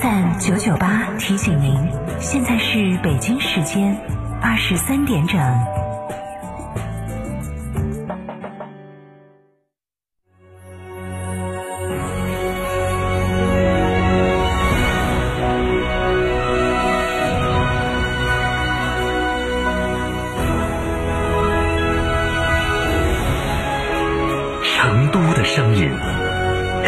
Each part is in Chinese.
FM 九九八提醒您，现在是北京时间二十三点整。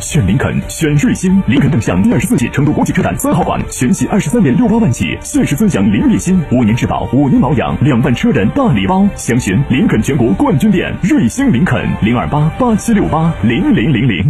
选林肯，选瑞星，林肯亮相第二十四届成都国际车展三号馆，全系二十三点六八万起，限时尊享零利息，五年质保，五年保养，两万车人大礼包。详询林肯全国冠军店，瑞星林肯零二八八七六八零零零零。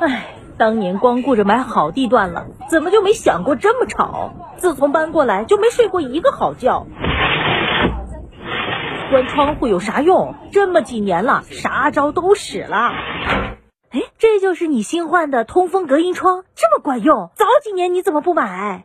唉，当年光顾着买好地段了，怎么就没想过这么吵？自从搬过来就没睡过一个好觉。关窗户有啥用？这么几年了，啥招都使了。哎，这就是你新换的通风隔音窗，这么管用？早几年你怎么不买？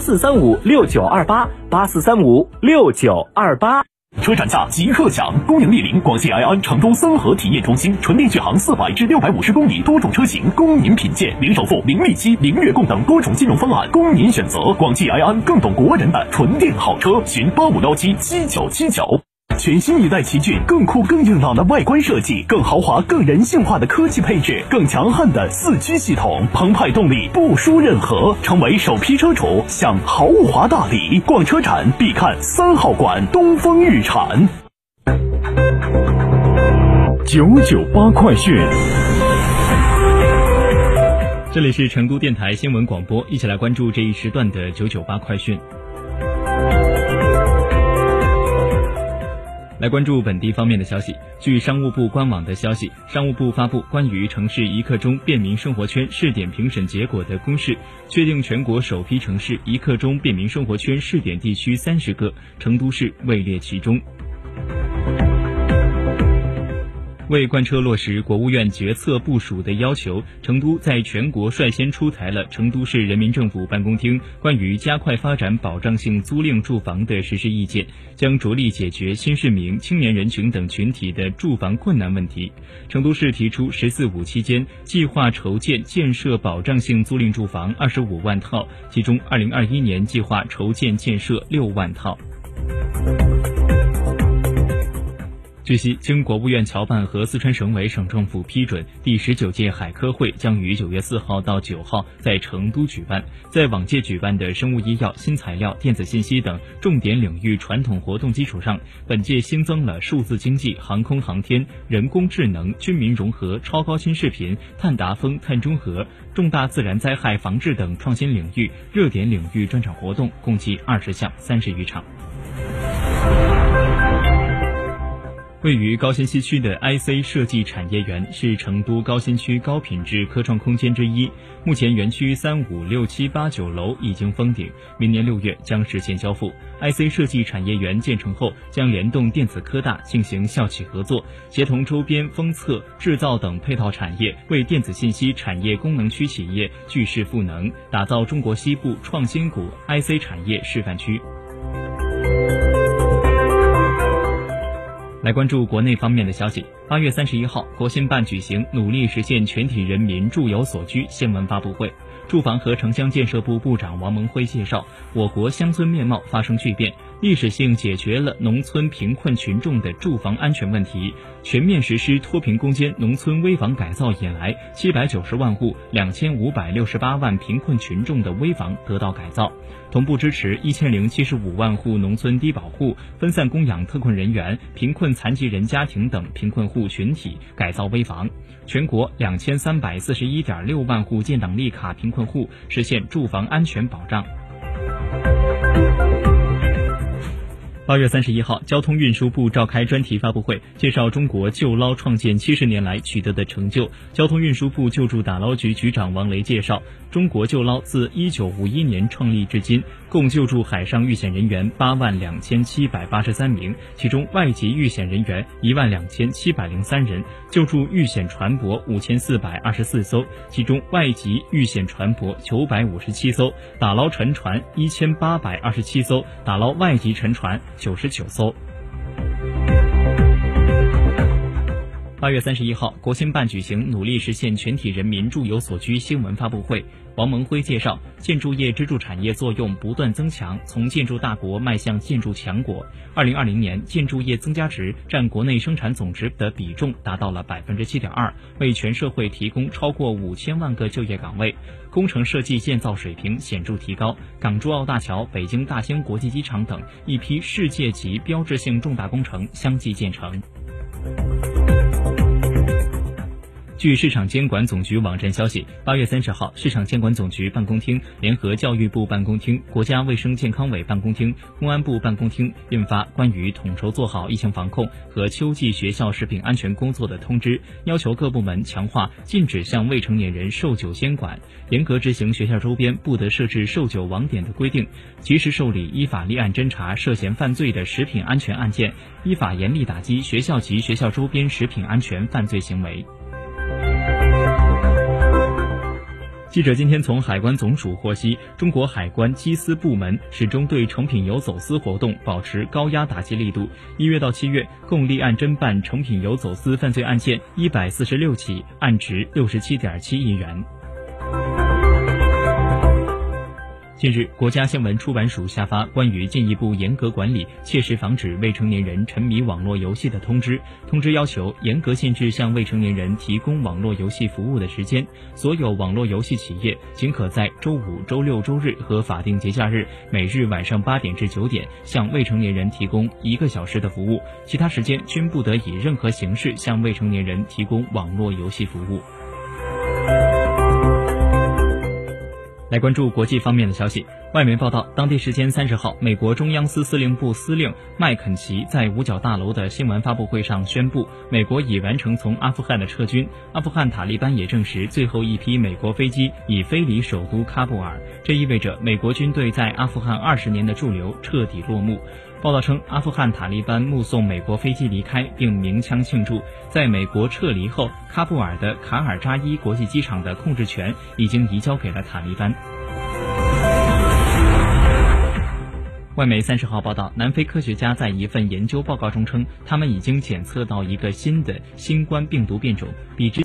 四三五六九二八。八四三五六九二八，车展价即刻享！恭迎莅临广汽埃安成都三河体验中心，纯电续航四百至六百五十公里，多种车型供您品鉴，零首付、零利息、零月供等多种金融方案供您选择。广汽埃安更懂国人的纯电好车，寻八五幺七七九七九。全新一代奇骏，更酷、更硬朗的外观设计，更豪华、更人性化的科技配置，更强悍的四驱系统，澎湃动力不输任何。成为首批车主享豪华大礼，逛车展必看三号馆东风日产。九九八快讯，这里是成都电台新闻广播，一起来关注这一时段的九九八快讯。来关注本地方面的消息。据商务部官网的消息，商务部发布关于城市一刻钟便民生活圈试点评审结果的公示，确定全国首批城市一刻钟便民生活圈试点地区三十个，成都市位列其中。为贯彻落实国务院决策部署的要求，成都在全国率先出台了成都市人民政府办公厅关于加快发展保障性租赁住房的实施意见，将着力解决新市民、青年人群等群体的住房困难问题。成都市提出“十四五”期间计划筹建建设保障性租赁住房二十五万套，其中二零二一年计划筹建建设六万套。据悉，经国务院侨办和四川省委省政府批准，第十九届海科会将于九月四号到九号在成都举办。在往届举办的生物医药、新材料、电子信息等重点领域传统活动基础上，本届新增了数字经济、航空航天、人工智能、军民融合、超高清视频、碳达峰、碳中和、重大自然灾害防治等创新领域热点领域专场活动，共计二十项，三十余场。位于高新西区的 IC 设计产业园是成都高新区高品质科创空间之一。目前园区三五六七八九楼已经封顶，明年六月将实现交付。IC 设计产业园建成后，将联动电子科大进行校企合作，协同周边封测、制造等配套产业，为电子信息产业功能区企业聚势赋能，打造中国西部创新股 IC 产业示范区。来关注国内方面的消息。八月三十一号，国新办举行“努力实现全体人民住有所居”新闻发布会。住房和城乡建设部部长王蒙辉介绍，我国乡村面貌发生巨变。历史性解决了农村贫困群众的住房安全问题，全面实施脱贫攻坚农村危房改造以来，七百九十万户两千五百六十八万贫困群众的危房得到改造，同步支持一千零七十五万户农村低保户、分散供养特困人员、贫困残疾人家庭等贫困户群体改造危房，全国两千三百四十一点六万户建档立卡贫困户实现住房安全保障。八月三十一号，交通运输部召开专题发布会，介绍中国救捞创建七十年来取得的成就。交通运输部救助打捞局局长王雷介绍，中国救捞自一九五一年创立至今，共救助海上遇险人员八万两千七百八十三名，其中外籍遇险人员一万两千七百零三人，救助遇险船舶五千四百二十四艘，其中外籍遇险船舶九百五十七艘，打捞沉船一千八百二十七艘，打捞外籍沉船。九十九艘。八月三十一号，国新办举行“努力实现全体人民住有所居”新闻发布会。王蒙辉介绍，建筑业支柱产业作用不断增强，从建筑大国迈向建筑强国。二零二零年，建筑业增加值占国内生产总值的比重达到了百分之七点二，为全社会提供超过五千万个就业岗位。工程设计建造水平显著提高，港珠澳大桥、北京大兴国际机场等一批世界级标志性重大工程相继建成。据市场监管总局网站消息，八月三十号，市场监管总局办公厅联合教育部办公厅、国家卫生健康委办公厅、公安部办公厅印发关于统筹做好疫情防控和秋季学校食品安全工作的通知，要求各部门强化禁止向未成年人售酒监管，严格执行学校周边不得设置售酒网点的规定，及时受理依法立案侦查涉嫌犯罪的食品安全案件，依法严厉打击学校及学校周边食品安全犯罪行为。记者今天从海关总署获悉，中国海关缉私部门始终对成品油走私活动保持高压打击力度。一月到七月，共立案侦办成品油走私犯罪案件一百四十六起，案值六十七点七亿元。近日，国家新闻出版署下发关于进一步严格管理、切实防止未成年人沉迷网络游戏的通知。通知要求严格限制向未成年人提供网络游戏服务的时间。所有网络游戏企业仅可在周五、周六、周日和法定节假日每日晚上八点至九点向未成年人提供一个小时的服务，其他时间均不得以任何形式向未成年人提供网络游戏服务。来关注国际方面的消息。外媒报道，当地时间三十号，美国中央司司令部司令麦肯齐在五角大楼的新闻发布会上宣布，美国已完成从阿富汗的撤军。阿富汗塔利班也证实，最后一批美国飞机已飞离首都喀布尔。这意味着美国军队在阿富汗二十年的驻留彻底落幕。报道称，阿富汗塔利班目送美国飞机离开，并鸣枪庆祝。在美国撤离后，喀布尔的卡尔扎伊国际机场的控制权已经移交给了塔利班。外媒三十号报道，南非科学家在一份研究报告中称，他们已经检测到一个新的新冠病毒变种，比之。